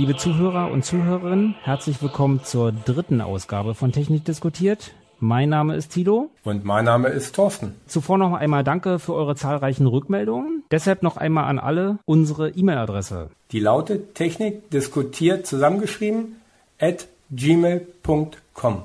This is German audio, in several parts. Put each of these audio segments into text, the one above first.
Liebe Zuhörer und Zuhörerinnen, herzlich willkommen zur dritten Ausgabe von Technik diskutiert. Mein Name ist Tilo. Und mein Name ist Thorsten. Zuvor noch einmal danke für eure zahlreichen Rückmeldungen. Deshalb noch einmal an alle unsere E-Mail-Adresse. Die lautet Technik diskutiert zusammengeschrieben at gmail.com.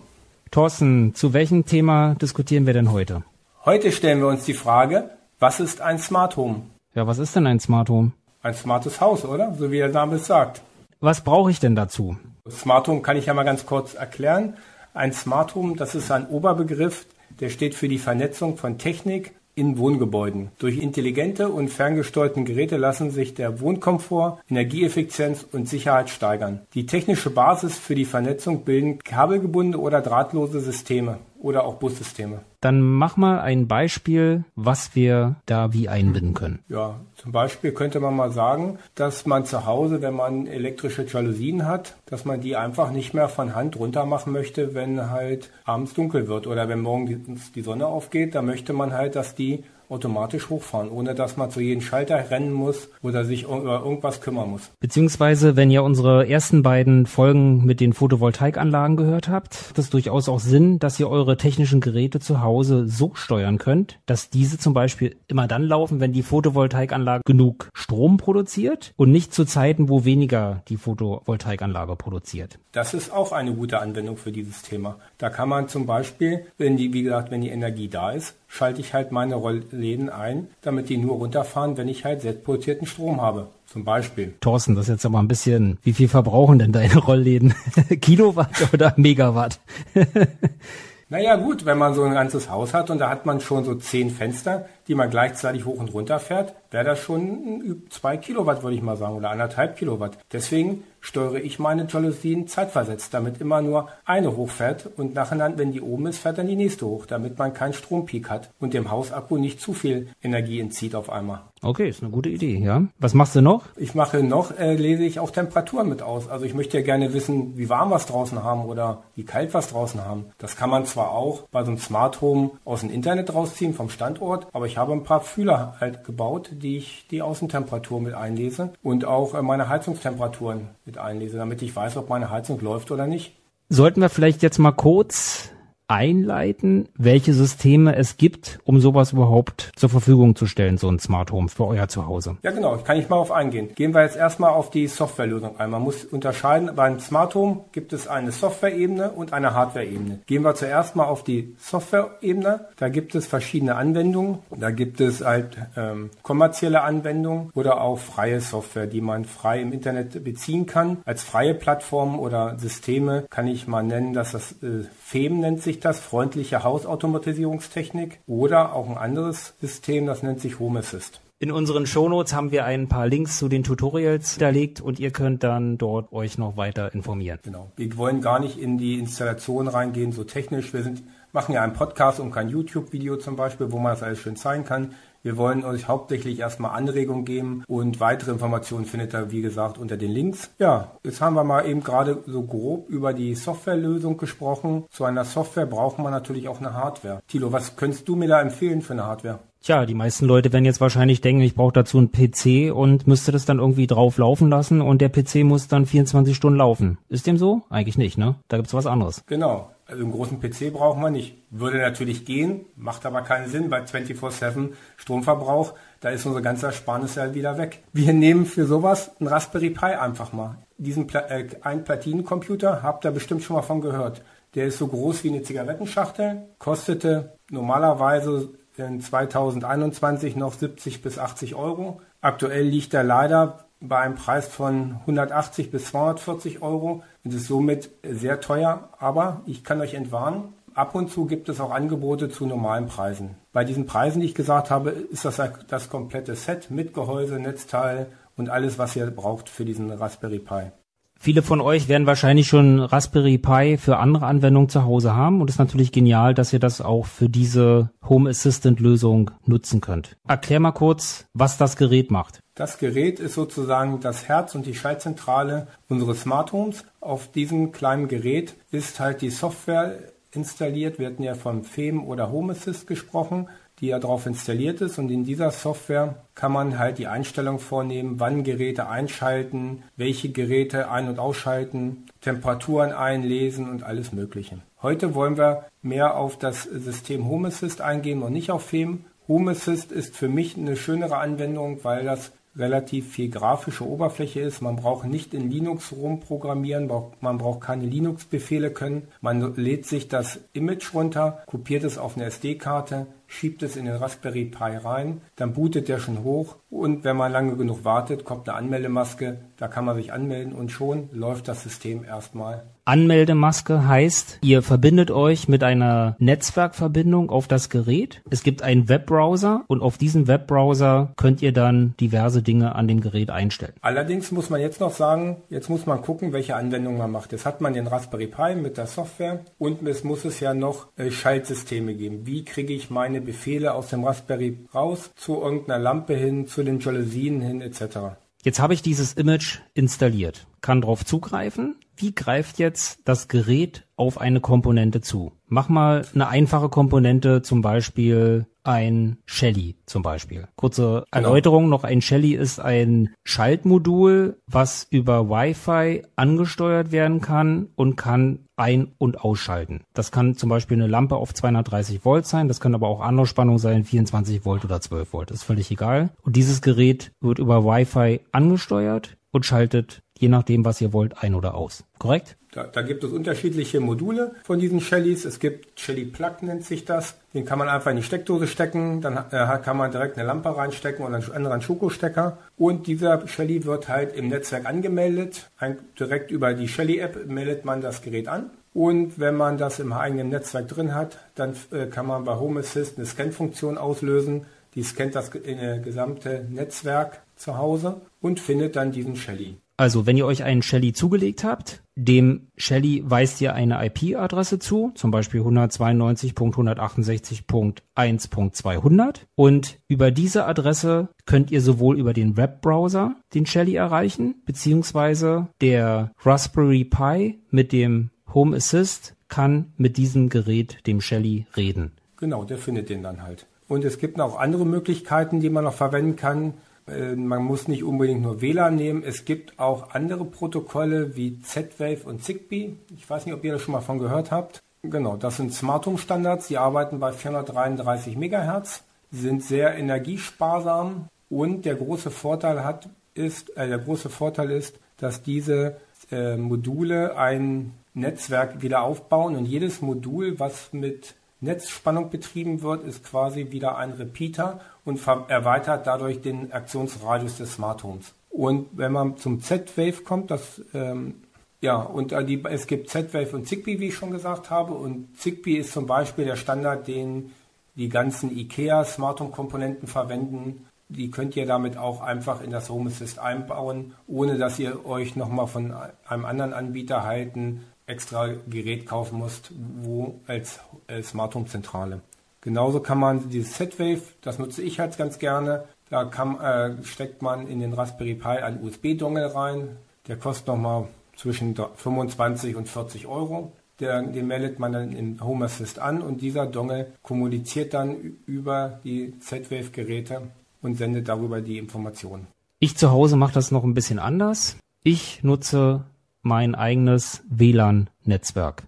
Thorsten, zu welchem Thema diskutieren wir denn heute? Heute stellen wir uns die Frage, was ist ein Smart Home? Ja, was ist denn ein Smart Home? Ein smartes Haus, oder? So wie der Name es sagt. Was brauche ich denn dazu? Smart Home kann ich ja mal ganz kurz erklären. Ein Smart Home, das ist ein Oberbegriff, der steht für die Vernetzung von Technik in Wohngebäuden. Durch intelligente und ferngesteuerten Geräte lassen sich der Wohnkomfort, Energieeffizienz und Sicherheit steigern. Die technische Basis für die Vernetzung bilden kabelgebundene oder drahtlose Systeme oder auch Bussysteme. Dann mach mal ein Beispiel, was wir da wie einbinden können. Ja, zum Beispiel könnte man mal sagen, dass man zu Hause, wenn man elektrische Jalousien hat, dass man die einfach nicht mehr von Hand runter machen möchte, wenn halt abends dunkel wird oder wenn morgens die Sonne aufgeht, da möchte man halt, dass die automatisch hochfahren, ohne dass man zu jedem Schalter rennen muss oder sich über irgendwas kümmern muss. Beziehungsweise, wenn ihr unsere ersten beiden Folgen mit den Photovoltaikanlagen gehört habt, hat es durchaus auch Sinn, dass ihr eure technischen Geräte zu Hause so steuern könnt, dass diese zum Beispiel immer dann laufen, wenn die Photovoltaikanlage genug Strom produziert und nicht zu Zeiten, wo weniger die Photovoltaikanlage produziert. Das ist auch eine gute Anwendung für dieses Thema. Da kann man zum Beispiel, wenn die, wie gesagt, wenn die Energie da ist, schalte ich halt meine Rollläden ein, damit die nur runterfahren, wenn ich halt selbstproduzierten Strom habe. Zum Beispiel. Thorsten, das ist jetzt aber ein bisschen, wie viel verbrauchen denn deine Rollläden? Kilowatt oder Megawatt? naja gut, wenn man so ein ganzes Haus hat und da hat man schon so zehn Fenster, die man gleichzeitig hoch und runter fährt, wäre das schon zwei Kilowatt, würde ich mal sagen, oder anderthalb Kilowatt. Deswegen steuere ich meine Jalousien zeitversetzt, damit immer nur eine hochfährt und nacheinander, wenn die oben ist, fährt dann die nächste hoch, damit man keinen Strompeak hat und dem Hausakku nicht zu viel Energie entzieht auf einmal. Okay, ist eine gute Idee, ja. Was machst du noch? Ich mache noch, äh, lese ich auch Temperaturen mit aus. Also ich möchte ja gerne wissen, wie warm wir es draußen haben oder wie kalt wir es draußen haben. Das kann man zwar auch bei so einem Smart Home aus dem Internet rausziehen, vom Standort, aber ich habe ein paar Fühler halt gebaut, die ich die Außentemperatur mit einlese und auch äh, meine Heizungstemperaturen mit einlese, damit ich weiß, ob meine Heizung läuft oder nicht. Sollten wir vielleicht jetzt mal kurz einleiten, welche Systeme es gibt, um sowas überhaupt zur Verfügung zu stellen, so ein Smart Home für euer Zuhause. Ja, genau. Kann ich mal auf eingehen. Gehen wir jetzt erstmal auf die Softwarelösung ein. Man muss unterscheiden. Beim Smart Home gibt es eine Software-Ebene und eine Hardware-Ebene. Gehen wir zuerst mal auf die Software-Ebene. Da gibt es verschiedene Anwendungen. Da gibt es halt ähm, kommerzielle Anwendungen oder auch freie Software, die man frei im Internet beziehen kann. Als freie Plattformen oder Systeme kann ich mal nennen, dass das äh, FEM nennt sich das, freundliche Hausautomatisierungstechnik oder auch ein anderes System, das nennt sich Home Assist. In unseren Shownotes haben wir ein paar Links zu den Tutorials hinterlegt und ihr könnt dann dort euch noch weiter informieren. Genau. Wir wollen gar nicht in die Installation reingehen, so technisch. Wir sind, machen ja einen Podcast und kein YouTube-Video zum Beispiel, wo man das alles schön zeigen kann. Wir wollen euch hauptsächlich erstmal Anregungen geben und weitere Informationen findet ihr, wie gesagt, unter den Links. Ja, jetzt haben wir mal eben gerade so grob über die Softwarelösung gesprochen. Zu einer Software braucht man natürlich auch eine Hardware. Tilo, was könntest du mir da empfehlen für eine Hardware? Tja, die meisten Leute werden jetzt wahrscheinlich denken, ich brauche dazu einen PC und müsste das dann irgendwie drauf laufen lassen und der PC muss dann 24 Stunden laufen. Ist dem so? Eigentlich nicht, ne? Da gibt's was anderes. Genau. Also einen großen PC braucht man nicht. Würde natürlich gehen, macht aber keinen Sinn bei 24-7 Stromverbrauch. Da ist unsere ganze Ersparnis ja wieder weg. Wir nehmen für sowas einen Raspberry Pi einfach mal. Diesen Pla äh, ein Platinencomputer habt ihr bestimmt schon mal von gehört. Der ist so groß wie eine Zigarettenschachtel, kostete normalerweise in 2021 noch 70 bis 80 Euro. Aktuell liegt er leider bei einem Preis von 180 bis 240 Euro. Es ist somit sehr teuer, aber ich kann euch entwarnen, ab und zu gibt es auch Angebote zu normalen Preisen. Bei diesen Preisen, die ich gesagt habe, ist das das komplette Set mit Gehäuse, Netzteil und alles, was ihr braucht für diesen Raspberry Pi. Viele von euch werden wahrscheinlich schon Raspberry Pi für andere Anwendungen zu Hause haben und es ist natürlich genial, dass ihr das auch für diese Home Assistant Lösung nutzen könnt. Erklär mal kurz, was das Gerät macht. Das Gerät ist sozusagen das Herz und die Schaltzentrale unseres Smart Homes. Auf diesem kleinen Gerät ist halt die Software installiert. Wir hatten ja von FEM oder Home Assist gesprochen. die ja drauf installiert ist. Und in dieser Software kann man halt die Einstellung vornehmen, wann Geräte einschalten, welche Geräte ein- und ausschalten, Temperaturen einlesen und alles Mögliche. Heute wollen wir mehr auf das System Home Assist eingehen und nicht auf FEM. Home Assist ist für mich eine schönere Anwendung, weil das relativ viel grafische Oberfläche ist. Man braucht nicht in Linux rumprogrammieren, man braucht keine Linux-Befehle können. Man lädt sich das Image runter, kopiert es auf eine SD-Karte, schiebt es in den Raspberry Pi rein, dann bootet der schon hoch und wenn man lange genug wartet, kommt eine Anmeldemaske, da kann man sich anmelden und schon läuft das System erstmal Anmeldemaske heißt, ihr verbindet euch mit einer Netzwerkverbindung auf das Gerät. Es gibt einen Webbrowser und auf diesem Webbrowser könnt ihr dann diverse Dinge an dem Gerät einstellen. Allerdings muss man jetzt noch sagen, jetzt muss man gucken, welche Anwendung man macht. Jetzt hat man den Raspberry Pi mit der Software und es muss es ja noch äh, Schaltsysteme geben. Wie kriege ich meine Befehle aus dem Raspberry raus zu irgendeiner Lampe hin, zu den Jalousien hin etc. Jetzt habe ich dieses Image installiert, kann darauf zugreifen. Wie greift jetzt das Gerät auf eine Komponente zu? Mach mal eine einfache Komponente, zum Beispiel ein Shelly zum Beispiel. Kurze genau. Erläuterung noch, ein Shelly ist ein Schaltmodul, was über Wi-Fi angesteuert werden kann und kann ein- und ausschalten. Das kann zum Beispiel eine Lampe auf 230 Volt sein, das kann aber auch andere Spannung sein, 24 Volt oder 12 Volt, ist völlig egal. Und dieses Gerät wird über Wi-Fi angesteuert und schaltet je nachdem, was ihr wollt, ein oder aus. Korrekt? Da, da, gibt es unterschiedliche Module von diesen Shellys. Es gibt Shelly Plug nennt sich das. Den kann man einfach in die Steckdose stecken. Dann äh, kann man direkt eine Lampe reinstecken oder einen anderen Schokostecker. Und dieser Shelly wird halt im Netzwerk angemeldet. Ein, direkt über die Shelly App meldet man das Gerät an. Und wenn man das im eigenen Netzwerk drin hat, dann äh, kann man bei Home Assist eine Scan-Funktion auslösen. Die scannt das äh, gesamte Netzwerk zu Hause und findet dann diesen Shelly. Also, wenn ihr euch einen Shelly zugelegt habt, dem Shelly weist ihr eine IP-Adresse zu, zum Beispiel 192.168.1.200 und über diese Adresse könnt ihr sowohl über den Webbrowser den Shelly erreichen, beziehungsweise der Raspberry Pi mit dem Home Assist kann mit diesem Gerät, dem Shelly, reden. Genau, der findet den dann halt. Und es gibt noch andere Möglichkeiten, die man noch verwenden kann. Äh, man muss nicht unbedingt nur WLAN nehmen. Es gibt auch andere Protokolle wie Z-Wave und Zigbee. Ich weiß nicht, ob ihr das schon mal von gehört habt. Genau, das sind Smart Home Standards. Die arbeiten bei 433 MHz, sind sehr energiesparsam und der große Vorteil hat ist, äh, der große Vorteil ist, dass diese äh, Module ein Netzwerk wieder aufbauen und jedes Modul, was mit Netzspannung betrieben wird, ist quasi wieder ein Repeater und erweitert dadurch den Aktionsradius des Smart Homes. Und wenn man zum Z-Wave kommt, das ähm, ja, und äh, die, es gibt Z-Wave und Zigbee, wie ich schon gesagt habe. Und Zigbee ist zum Beispiel der Standard, den die ganzen IKEA Smart Home Komponenten verwenden. Die könnt ihr damit auch einfach in das Home Assist einbauen, ohne dass ihr euch nochmal von einem anderen Anbieter halten extra Gerät kaufen musst, wo als, Smart Home Zentrale. Genauso kann man dieses Z-Wave, das nutze ich halt ganz gerne, da kann, äh, steckt man in den Raspberry Pi einen USB-Dongle rein, der kostet nochmal zwischen 25 und 40 Euro. Der, den meldet man dann im Home Assist an und dieser Dongle kommuniziert dann über die Z-Wave-Geräte und sendet darüber die Informationen. Ich zu Hause mache das noch ein bisschen anders. Ich nutze mein eigenes WLAN-Netzwerk.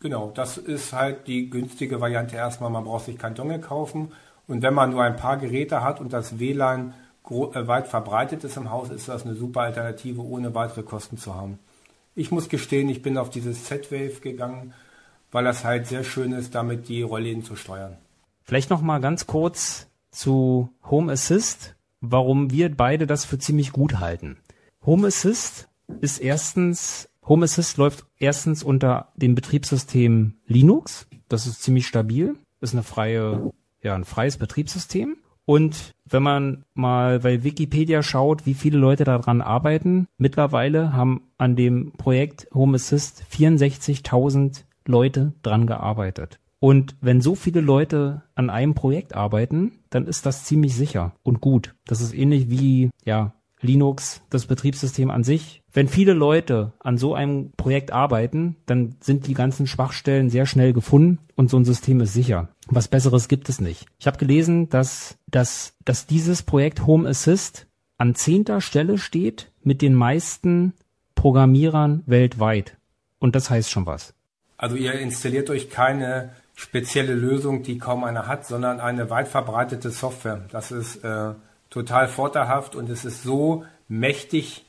Genau, das ist halt die günstige Variante erstmal. Man braucht sich kein Dongle kaufen. Und wenn man nur ein paar Geräte hat und das WLAN äh, weit verbreitet ist im Haus, ist das eine super Alternative, ohne weitere Kosten zu haben. Ich muss gestehen, ich bin auf dieses Z-Wave gegangen, weil das halt sehr schön ist, damit die Rollläden zu steuern. Vielleicht noch mal ganz kurz zu Home Assist, warum wir beide das für ziemlich gut halten. Home Assist ist erstens, Home Assist läuft erstens unter dem Betriebssystem Linux. Das ist ziemlich stabil. Ist eine freie, ja, ein freies Betriebssystem. Und wenn man mal bei Wikipedia schaut, wie viele Leute daran arbeiten, mittlerweile haben an dem Projekt Home Assist 64.000 Leute dran gearbeitet. Und wenn so viele Leute an einem Projekt arbeiten, dann ist das ziemlich sicher und gut. Das ist ähnlich wie, ja, Linux, das Betriebssystem an sich. Wenn viele Leute an so einem Projekt arbeiten, dann sind die ganzen Schwachstellen sehr schnell gefunden und so ein System ist sicher. Was Besseres gibt es nicht. Ich habe gelesen, dass, dass, dass dieses Projekt Home Assist an zehnter Stelle steht mit den meisten Programmierern weltweit. Und das heißt schon was. Also ihr installiert euch keine spezielle Lösung, die kaum einer hat, sondern eine weit verbreitete Software. Das ist äh, total vorteilhaft und es ist so mächtig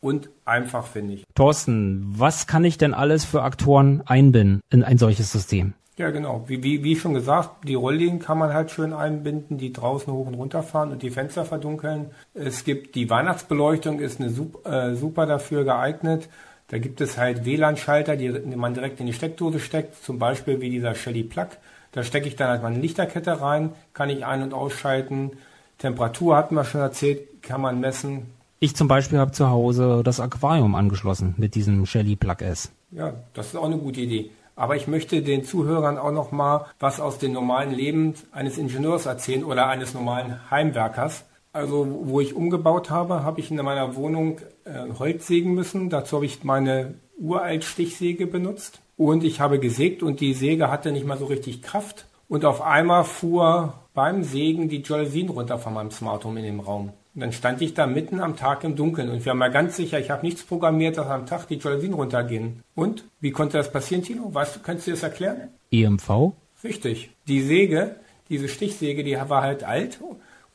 und einfach, finde ich. Thorsten, was kann ich denn alles für Aktoren einbinden in ein solches System? Ja, genau. Wie, wie, wie schon gesagt, die Rolllinien kann man halt schön einbinden, die draußen hoch und runter fahren und die Fenster verdunkeln. Es gibt die Weihnachtsbeleuchtung, ist eine super, äh, super dafür geeignet. Da gibt es halt WLAN-Schalter, die man direkt in die Steckdose steckt, zum Beispiel wie dieser Shelly Plug. Da stecke ich dann halt meine Lichterkette rein, kann ich ein- und ausschalten. Temperatur hatten wir schon erzählt, kann man messen. Ich zum Beispiel habe zu Hause das Aquarium angeschlossen mit diesem Shelly Plug S. Ja, das ist auch eine gute Idee. Aber ich möchte den Zuhörern auch noch mal was aus dem normalen Leben eines Ingenieurs erzählen oder eines normalen Heimwerkers. Also, wo ich umgebaut habe, habe ich in meiner Wohnung äh, Holz sägen müssen. Dazu habe ich meine uralt Stichsäge benutzt. Und ich habe gesägt und die Säge hatte nicht mal so richtig Kraft. Und auf einmal fuhr beim Sägen die Jalousien runter von meinem Smart Home in dem Raum. Und dann stand ich da mitten am Tag im Dunkeln und wir haben mal ganz sicher, ich habe nichts programmiert, dass am Tag die Jalousien runtergehen. Und wie konnte das passieren, Tino? Weißt du, kannst du das erklären? EMV? Richtig. Die Säge, diese Stichsäge, die war halt alt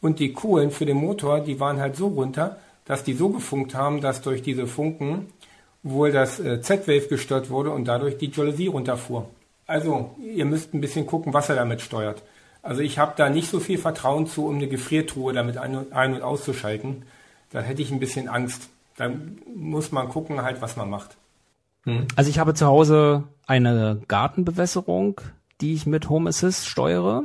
und die Kohlen für den Motor, die waren halt so runter, dass die so gefunkt haben, dass durch diese Funken wohl das äh, Z-Wave gestört wurde und dadurch die Jalousie runterfuhr. Also, ihr müsst ein bisschen gucken, was er damit steuert. Also ich habe da nicht so viel Vertrauen zu, um eine Gefriertruhe damit ein- und, auszuschalten. Da hätte ich ein bisschen Angst. Da muss man gucken halt, was man macht. Also ich habe zu Hause eine Gartenbewässerung, die ich mit Home Assist steuere.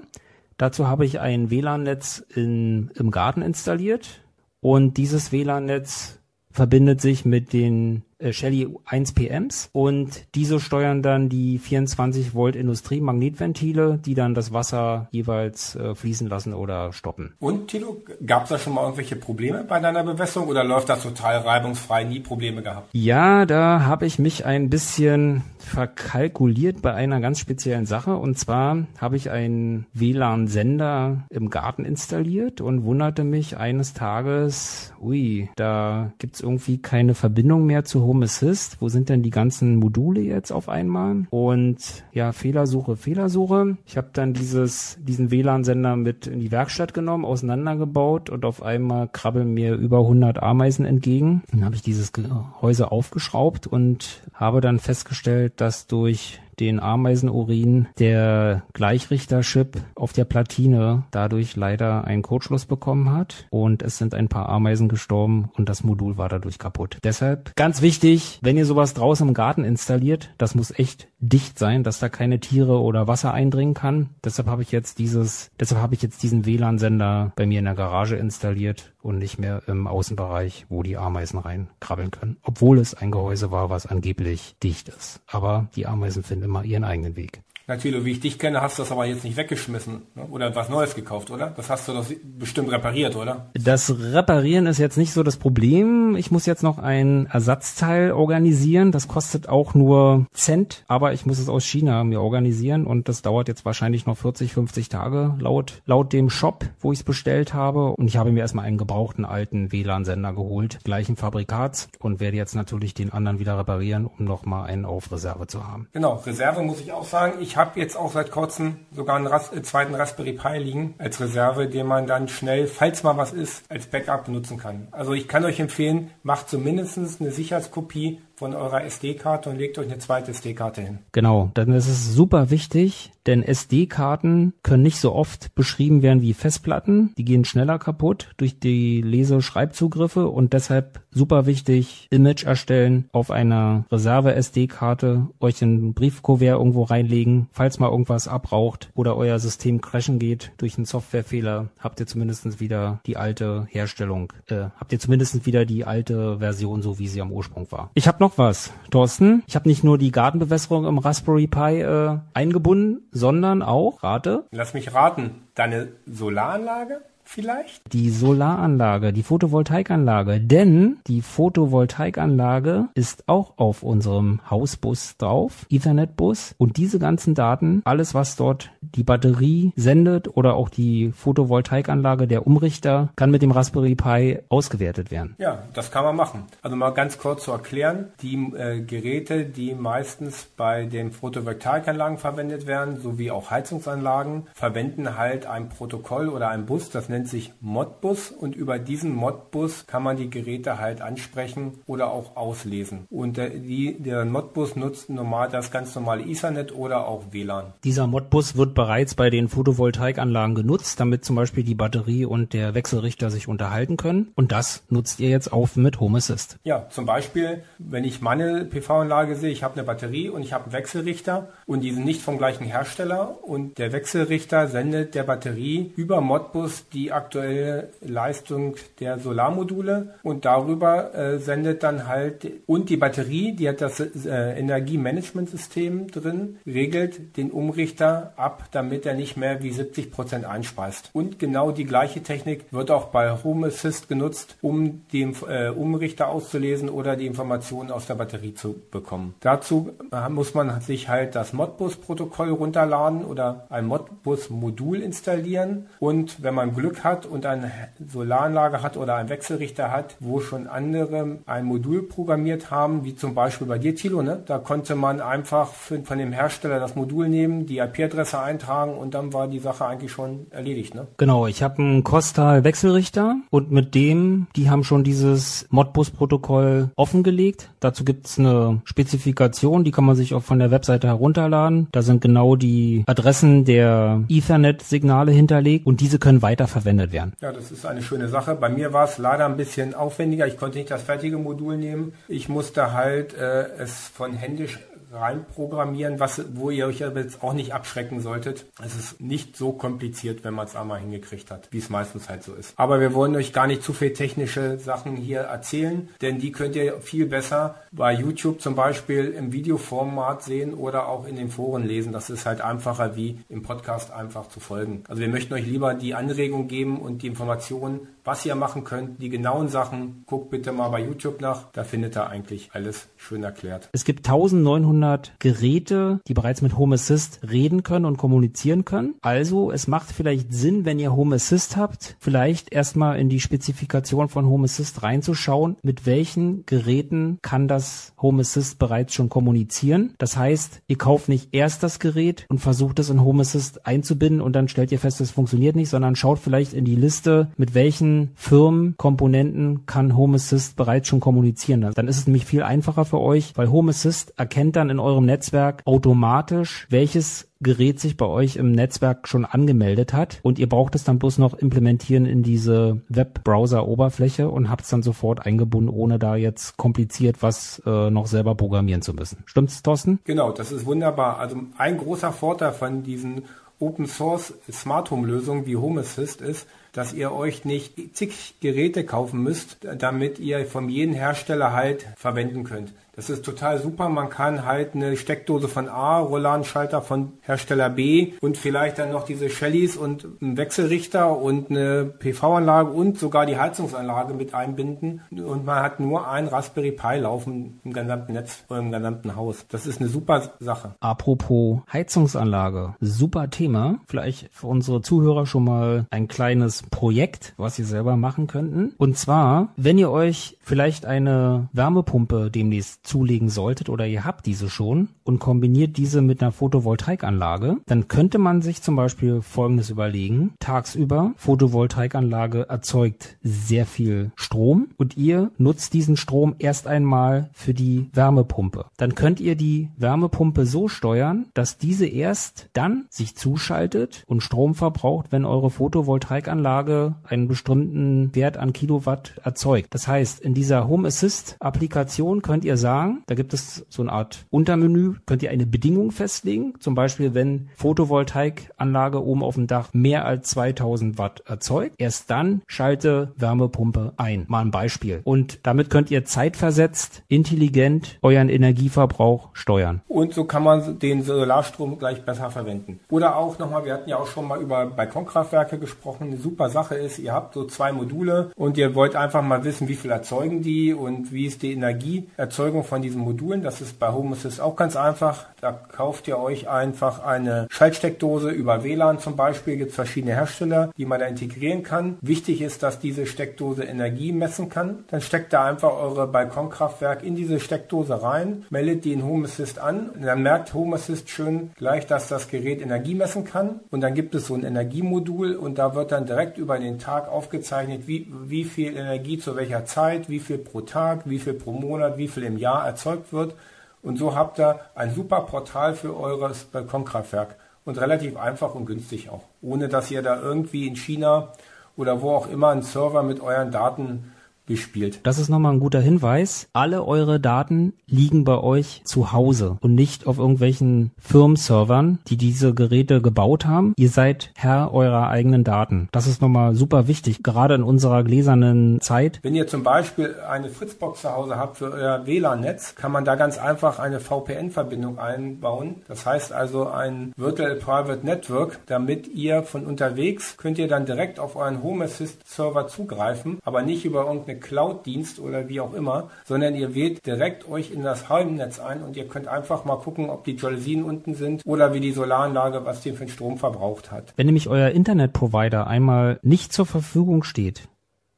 Dazu habe ich ein WLAN-Netz in, im Garten installiert und dieses WLAN-Netz verbindet sich mit den äh, Shelly 1 PMs und diese steuern dann die 24 Volt Industriemagnetventile, die dann das Wasser jeweils äh, fließen lassen oder stoppen. Und Tilo, gab es da schon mal irgendwelche Probleme bei deiner Bewässerung oder läuft das total reibungsfrei, nie Probleme gehabt? Ja, da habe ich mich ein bisschen verkalkuliert bei einer ganz speziellen Sache. Und zwar habe ich einen WLAN-Sender im Garten installiert und wunderte mich eines Tages, ui, da gibt's irgendwie keine Verbindung mehr zu Home Assist. Wo sind denn die ganzen Module jetzt auf einmal? Und ja, Fehlersuche, Fehlersuche. Ich habe dann dieses, diesen WLAN-Sender mit in die Werkstatt genommen, auseinandergebaut und auf einmal krabbeln mir über 100 Ameisen entgegen. Dann habe ich dieses Gehäuse aufgeschraubt und habe dann festgestellt, dass durch den Ameisenorin der Gleichrichterchip auf der Platine dadurch leider einen Kurzschluss bekommen hat und es sind ein paar Ameisen gestorben und das Modul war dadurch kaputt. Deshalb ganz wichtig, wenn ihr sowas draußen im Garten installiert, das muss echt dicht sein, dass da keine Tiere oder Wasser eindringen kann. Deshalb habe ich jetzt dieses, deshalb habe ich jetzt diesen WLAN-Sender bei mir in der Garage installiert und nicht mehr im Außenbereich, wo die Ameisen reinkrabbeln können. Obwohl es ein Gehäuse war, was angeblich dicht ist. Aber die Ameisen finden immer ihren eigenen Weg. Natürlich, wie ich dich kenne, hast du das aber jetzt nicht weggeschmissen ne? oder was Neues gekauft, oder? Das hast du doch bestimmt repariert, oder? Das Reparieren ist jetzt nicht so das Problem. Ich muss jetzt noch ein Ersatzteil organisieren. Das kostet auch nur Cent, aber ich muss es aus China mir organisieren und das dauert jetzt wahrscheinlich noch 40, 50 Tage laut, laut dem Shop, wo ich es bestellt habe. Und ich habe mir erstmal einen gebrauchten alten WLAN-Sender geholt, gleichen Fabrikats und werde jetzt natürlich den anderen wieder reparieren, um nochmal einen auf Reserve zu haben. Genau, Reserve muss ich auch sagen. Ich habe jetzt auch seit kurzem sogar einen Ras äh, zweiten Raspberry Pi liegen als Reserve, den man dann schnell, falls mal was ist, als Backup benutzen kann. Also ich kann euch empfehlen, macht zumindest eine Sicherheitskopie von eurer SD-Karte und legt euch eine zweite SD-Karte hin. Genau, dann ist es super wichtig, denn SD-Karten können nicht so oft beschrieben werden wie Festplatten. Die gehen schneller kaputt durch die Lese-Schreibzugriffe und deshalb super wichtig, Image erstellen auf einer Reserve-SD-Karte, euch ein Briefkuvert irgendwo reinlegen, falls mal irgendwas abraucht oder euer System crashen geht durch einen Softwarefehler, habt ihr zumindest wieder die alte Herstellung, äh, habt ihr zumindest wieder die alte Version, so wie sie am Ursprung war. Ich habe was, Thorsten. Ich habe nicht nur die Gartenbewässerung im Raspberry Pi äh, eingebunden, sondern auch, rate, Lass mich raten, deine Solaranlage? Vielleicht? Die Solaranlage, die Photovoltaikanlage, denn die Photovoltaikanlage ist auch auf unserem Hausbus drauf, Ethernet-Bus und diese ganzen Daten, alles was dort die Batterie sendet oder auch die Photovoltaikanlage der Umrichter, kann mit dem Raspberry Pi ausgewertet werden. Ja, das kann man machen. Also mal ganz kurz zu erklären, die äh, Geräte, die meistens bei den Photovoltaikanlagen verwendet werden, sowie auch Heizungsanlagen, verwenden halt ein Protokoll oder ein Bus, das nennt sich Modbus und über diesen Modbus kann man die Geräte halt ansprechen oder auch auslesen. Und der, die, der Modbus nutzt normal das ganz normale Ethernet oder auch WLAN. Dieser Modbus wird bereits bei den Photovoltaikanlagen genutzt, damit zum Beispiel die Batterie und der Wechselrichter sich unterhalten können. Und das nutzt ihr jetzt auch mit Home Assist. Ja, zum Beispiel, wenn ich meine PV-Anlage sehe, ich habe eine Batterie und ich habe einen Wechselrichter und die sind nicht vom gleichen Hersteller und der Wechselrichter sendet der Batterie über Modbus die aktuelle Leistung der Solarmodule und darüber äh, sendet dann halt und die Batterie, die hat das äh, Energiemanagementsystem drin, regelt den Umrichter ab, damit er nicht mehr wie 70 Prozent einspeist. Und genau die gleiche Technik wird auch bei Home Assist genutzt, um den äh, Umrichter auszulesen oder die Informationen aus der Batterie zu bekommen. Dazu äh, muss man sich halt das Modbus-Protokoll runterladen oder ein Modbus-Modul installieren und wenn man Glück hat und eine Solaranlage hat oder einen Wechselrichter hat, wo schon andere ein Modul programmiert haben, wie zum Beispiel bei dir, Thilo, ne? da konnte man einfach von dem Hersteller das Modul nehmen, die IP-Adresse eintragen und dann war die Sache eigentlich schon erledigt. Ne? Genau, ich habe einen Kostal Wechselrichter und mit dem, die haben schon dieses Modbus-Protokoll offengelegt. Dazu gibt es eine Spezifikation, die kann man sich auch von der Webseite herunterladen. Da sind genau die Adressen der Ethernet-Signale hinterlegt und diese können weiterverwendet werden. Ja, das ist eine schöne Sache. Bei mir war es leider ein bisschen aufwendiger. Ich konnte nicht das fertige Modul nehmen. Ich musste halt äh, es von händisch reinprogrammieren, was, wo ihr euch aber jetzt auch nicht abschrecken solltet. Es ist nicht so kompliziert, wenn man es einmal hingekriegt hat, wie es meistens halt so ist. Aber wir wollen euch gar nicht zu viel technische Sachen hier erzählen, denn die könnt ihr viel besser bei YouTube zum Beispiel im Videoformat sehen oder auch in den Foren lesen. Das ist halt einfacher wie im Podcast einfach zu folgen. Also wir möchten euch lieber die Anregung geben und die Informationen, was ihr machen könnt, die genauen Sachen. Guckt bitte mal bei YouTube nach, da findet ihr eigentlich alles schön erklärt. Es gibt 1900 Geräte, die bereits mit Home Assist reden können und kommunizieren können. Also es macht vielleicht Sinn, wenn ihr Home Assist habt, vielleicht erstmal in die Spezifikation von Home Assist reinzuschauen, mit welchen Geräten kann das Home Assist bereits schon kommunizieren. Das heißt, ihr kauft nicht erst das Gerät und versucht es in Home Assist einzubinden und dann stellt ihr fest, es funktioniert nicht, sondern schaut vielleicht in die Liste, mit welchen Firmen, Komponenten kann Home Assist bereits schon kommunizieren. Dann ist es nämlich viel einfacher für euch, weil Home Assist erkennt dann in eurem Netzwerk automatisch, welches Gerät sich bei euch im Netzwerk schon angemeldet hat und ihr braucht es dann bloß noch implementieren in diese Webbrowser-Oberfläche und habt es dann sofort eingebunden, ohne da jetzt kompliziert was äh, noch selber programmieren zu müssen. Stimmt's, Thorsten? Genau, das ist wunderbar. Also ein großer Vorteil von diesen Open Source Smart Home Lösungen wie Home Assist ist, dass ihr euch nicht zig Geräte kaufen müsst, damit ihr von jedem Hersteller halt verwenden könnt. Das ist total super. Man kann halt eine Steckdose von A, Rollladenschalter von Hersteller B und vielleicht dann noch diese Shellys und einen Wechselrichter und eine PV-Anlage und sogar die Heizungsanlage mit einbinden. Und man hat nur ein Raspberry Pi laufen im gesamten Netz oder im gesamten Haus. Das ist eine super Sache. Apropos Heizungsanlage, super Thema. Vielleicht für unsere Zuhörer schon mal ein kleines Projekt, was ihr selber machen könnten. Und zwar, wenn ihr euch vielleicht eine Wärmepumpe demnächst zulegen solltet oder ihr habt diese schon und kombiniert diese mit einer Photovoltaikanlage, dann könnte man sich zum Beispiel Folgendes überlegen. Tagsüber, Photovoltaikanlage erzeugt sehr viel Strom und ihr nutzt diesen Strom erst einmal für die Wärmepumpe. Dann könnt ihr die Wärmepumpe so steuern, dass diese erst dann sich zuschaltet und Strom verbraucht, wenn eure Photovoltaikanlage einen bestimmten Wert an Kilowatt erzeugt. Das heißt, in dieser Home Assist Applikation könnt ihr sagen, sagen. Da gibt es so eine Art Untermenü. Könnt ihr eine Bedingung festlegen? Zum Beispiel, wenn Photovoltaikanlage oben auf dem Dach mehr als 2000 Watt erzeugt, erst dann schalte Wärmepumpe ein. Mal ein Beispiel. Und damit könnt ihr zeitversetzt, intelligent euren Energieverbrauch steuern. Und so kann man den Solarstrom gleich besser verwenden. Oder auch nochmal, wir hatten ja auch schon mal über Balkonkraftwerke gesprochen. Eine super Sache ist, ihr habt so zwei Module und ihr wollt einfach mal wissen, wie viel erzeugen die und wie ist die Energieerzeugung von diesen Modulen. Das ist bei Home Assist auch ganz einfach. Da kauft ihr euch einfach eine Schaltsteckdose über WLAN zum Beispiel. Gibt es verschiedene Hersteller, die man da integrieren kann. Wichtig ist, dass diese Steckdose Energie messen kann. Dann steckt da einfach eure Balkonkraftwerk in diese Steckdose rein, meldet die in Home Assist an. Und dann merkt Home Assist schön gleich, dass das Gerät Energie messen kann. Und dann gibt es so ein Energiemodul und da wird dann direkt über den Tag aufgezeichnet, wie, wie viel Energie zu welcher Zeit, wie viel pro Tag, wie viel pro Monat, wie viel im Jahr erzeugt wird. Und so habt ihr ein super Portal für eures Balkonkraftwerk und relativ einfach und günstig auch, ohne dass ihr da irgendwie in China oder wo auch immer einen Server mit euren Daten bespielt. Das ist nochmal ein guter Hinweis. Alle eure Daten liegen bei euch zu Hause und nicht auf irgendwelchen Firmenservern, die diese Geräte gebaut haben. Ihr seid Herr eurer eigenen Daten. Das ist nochmal super wichtig, gerade in unserer gläsernen Zeit. Wenn ihr zum Beispiel eine Fritzbox zu Hause habt für euer WLAN-Netz, kann man da ganz einfach eine VPN-Verbindung einbauen. Das heißt also ein Virtual Private Network, damit ihr von unterwegs könnt ihr dann direkt auf euren Home Assist Server zugreifen, aber nicht über irgendeine Cloud-Dienst oder wie auch immer, sondern ihr wählt direkt euch in das Heimnetz ein und ihr könnt einfach mal gucken, ob die Jalousien unten sind oder wie die Solaranlage, was die für den Strom verbraucht hat. Wenn nämlich euer Internetprovider einmal nicht zur Verfügung steht,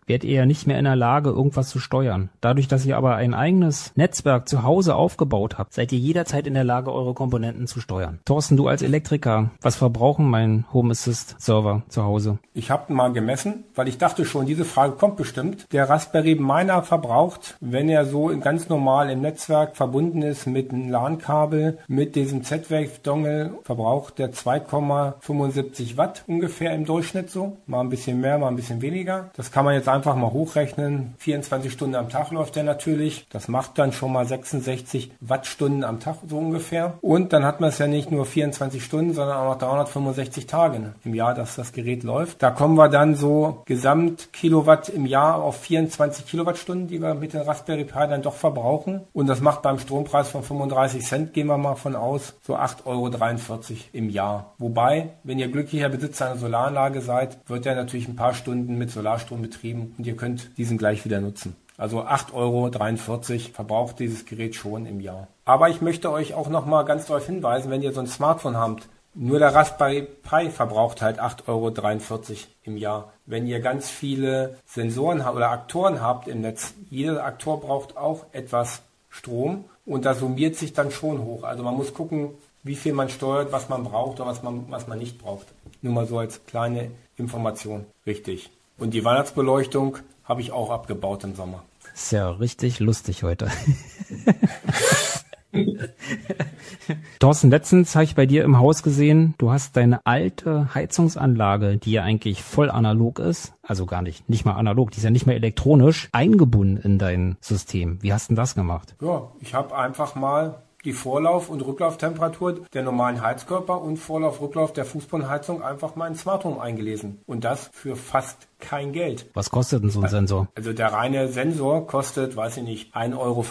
werdet ihr ja nicht mehr in der Lage, irgendwas zu steuern. Dadurch, dass ihr aber ein eigenes Netzwerk zu Hause aufgebaut habt, seid ihr jederzeit in der Lage, eure Komponenten zu steuern. Thorsten, du als Elektriker, was verbrauchen mein Home Assist Server zu Hause? Ich habe mal gemessen, weil ich dachte schon, diese Frage kommt bestimmt. Der Raspberry meiner verbraucht, wenn er so ganz normal im Netzwerk verbunden ist mit einem LAN-Kabel, mit diesem Z-Wave-Dongle, verbraucht der 2,75 Watt ungefähr im Durchschnitt so. Mal ein bisschen mehr, mal ein bisschen weniger. Das kann man jetzt einfach mal hochrechnen. 24 Stunden am Tag läuft der natürlich. Das macht dann schon mal 66 Wattstunden am Tag so ungefähr. Und dann hat man es ja nicht nur 24 Stunden, sondern auch noch 365 Tage im Jahr, dass das Gerät läuft. Da kommen wir dann so Gesamt Kilowatt im Jahr auf 24 Kilowattstunden, die wir mit den Raspberry Pi dann doch verbrauchen. Und das macht beim Strompreis von 35 Cent, gehen wir mal von aus, so 8,43 Euro im Jahr. Wobei, wenn ihr glücklicher Besitzer einer Solaranlage seid, wird er natürlich ein paar Stunden mit Solarstrom betrieben und ihr könnt diesen gleich wieder nutzen. Also 8,43 Euro verbraucht dieses Gerät schon im Jahr. Aber ich möchte euch auch nochmal ganz darauf hinweisen, wenn ihr so ein Smartphone habt, nur der Raspberry Pi verbraucht halt 8,43 Euro im Jahr. Wenn ihr ganz viele Sensoren oder Aktoren habt im Netz, jeder Aktor braucht auch etwas Strom und das summiert sich dann schon hoch. Also man muss gucken, wie viel man steuert, was man braucht oder was man, was man nicht braucht. Nur mal so als kleine Information. Richtig. Und die Weihnachtsbeleuchtung habe ich auch abgebaut im Sommer. Ist ja richtig lustig heute. Thorsten, letztens habe ich bei dir im Haus gesehen, du hast deine alte Heizungsanlage, die ja eigentlich voll analog ist, also gar nicht, nicht mal analog, die ist ja nicht mehr elektronisch, eingebunden in dein System. Wie hast du denn das gemacht? Ja, ich habe einfach mal die Vorlauf- und Rücklauftemperatur der normalen Heizkörper und Vorlauf-Rücklauf der Fußbodenheizung einfach mal in Smart Home eingelesen. Und das für fast kein Geld. Was kostet denn so ein Sensor? Also der reine Sensor kostet, weiß ich nicht, 1,50 Euro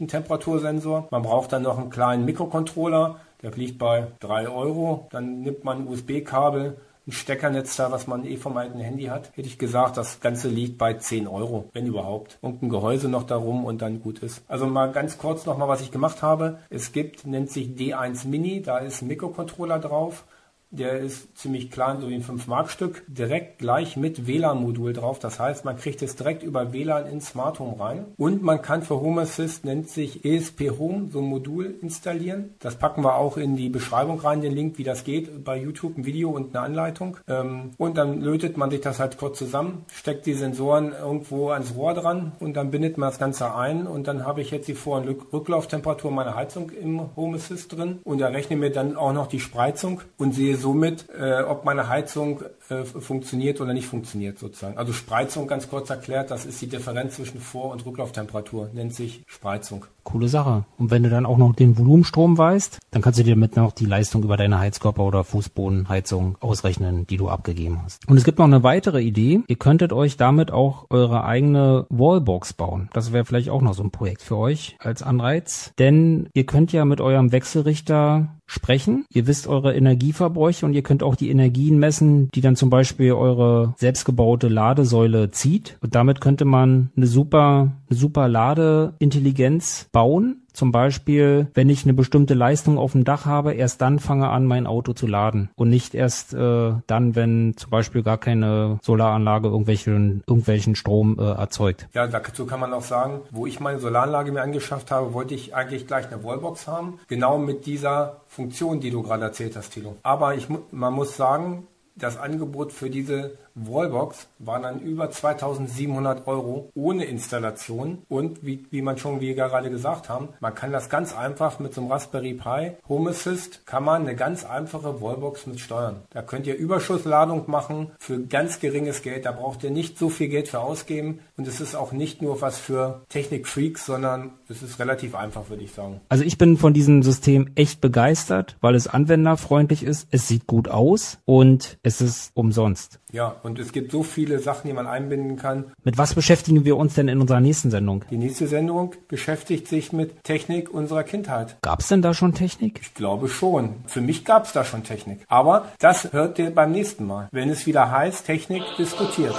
ein Temperatursensor. Man braucht dann noch einen kleinen Mikrocontroller, der liegt bei 3 Euro. Dann nimmt man ein USB-Kabel ein Steckernetz da, was man eh vom alten Handy hat, hätte ich gesagt, das Ganze liegt bei 10 Euro, wenn überhaupt. Und ein Gehäuse noch darum und dann gut ist. Also mal ganz kurz nochmal, was ich gemacht habe. Es gibt, nennt sich D1 Mini, da ist ein Mikrocontroller drauf. Der ist ziemlich klein, so wie ein 5-Mark-Stück. Direkt gleich mit WLAN-Modul drauf. Das heißt, man kriegt es direkt über WLAN ins Smart Home rein. Und man kann für Home Assist, nennt sich ESP Home, so ein Modul installieren. Das packen wir auch in die Beschreibung rein, den Link, wie das geht. Bei YouTube ein Video und eine Anleitung. Ähm, und dann lötet man sich das halt kurz zusammen, steckt die Sensoren irgendwo ans Rohr dran und dann bindet man das Ganze ein. Und dann habe ich jetzt die Vor- und Rücklauftemperatur meiner Heizung im Home Assist drin. Und errechne mir dann auch noch die Spreizung und sehe somit, äh, ob meine Heizung äh, funktioniert oder nicht funktioniert sozusagen. Also Spreizung ganz kurz erklärt, das ist die Differenz zwischen Vor- und Rücklauftemperatur, nennt sich Spreizung. Coole Sache. Und wenn du dann auch noch den Volumenstrom weißt, dann kannst du dir damit noch die Leistung über deine Heizkörper oder Fußbodenheizung ausrechnen, die du abgegeben hast. Und es gibt noch eine weitere Idee. Ihr könntet euch damit auch eure eigene Wallbox bauen. Das wäre vielleicht auch noch so ein Projekt für euch als Anreiz. Denn ihr könnt ja mit eurem Wechselrichter sprechen. Ihr wisst eure Energieverbräuche und ihr könnt auch die Energien messen, die dann zum Beispiel eure selbstgebaute Ladesäule zieht. Und damit könnte man eine super, eine super Ladeintelligenz bauen zum Beispiel, wenn ich eine bestimmte Leistung auf dem Dach habe, erst dann fange an, mein Auto zu laden und nicht erst äh, dann, wenn zum Beispiel gar keine Solaranlage irgendwelchen, irgendwelchen Strom äh, erzeugt. Ja, dazu kann man auch sagen, wo ich meine Solaranlage mir angeschafft habe, wollte ich eigentlich gleich eine Wallbox haben, genau mit dieser Funktion, die du gerade erzählt hast, Tilo. Aber ich, man muss sagen, das Angebot für diese Wallbox war dann über 2700 Euro ohne Installation und wie, wie man schon, wie gerade gesagt haben, man kann das ganz einfach mit so einem Raspberry Pi Home Assist kann man eine ganz einfache Wallbox mit steuern. Da könnt ihr Überschussladung machen für ganz geringes Geld. Da braucht ihr nicht so viel Geld für ausgeben und es ist auch nicht nur was für Technikfreaks, sondern es ist relativ einfach, würde ich sagen. Also ich bin von diesem System echt begeistert, weil es anwenderfreundlich ist. Es sieht gut aus und es ist umsonst. Ja, und es gibt so viele Sachen, die man einbinden kann. Mit was beschäftigen wir uns denn in unserer nächsten Sendung? Die nächste Sendung beschäftigt sich mit Technik unserer Kindheit. Gab es denn da schon Technik? Ich glaube schon. Für mich gab es da schon Technik. Aber das hört ihr beim nächsten Mal, wenn es wieder heißt, Technik diskutiert.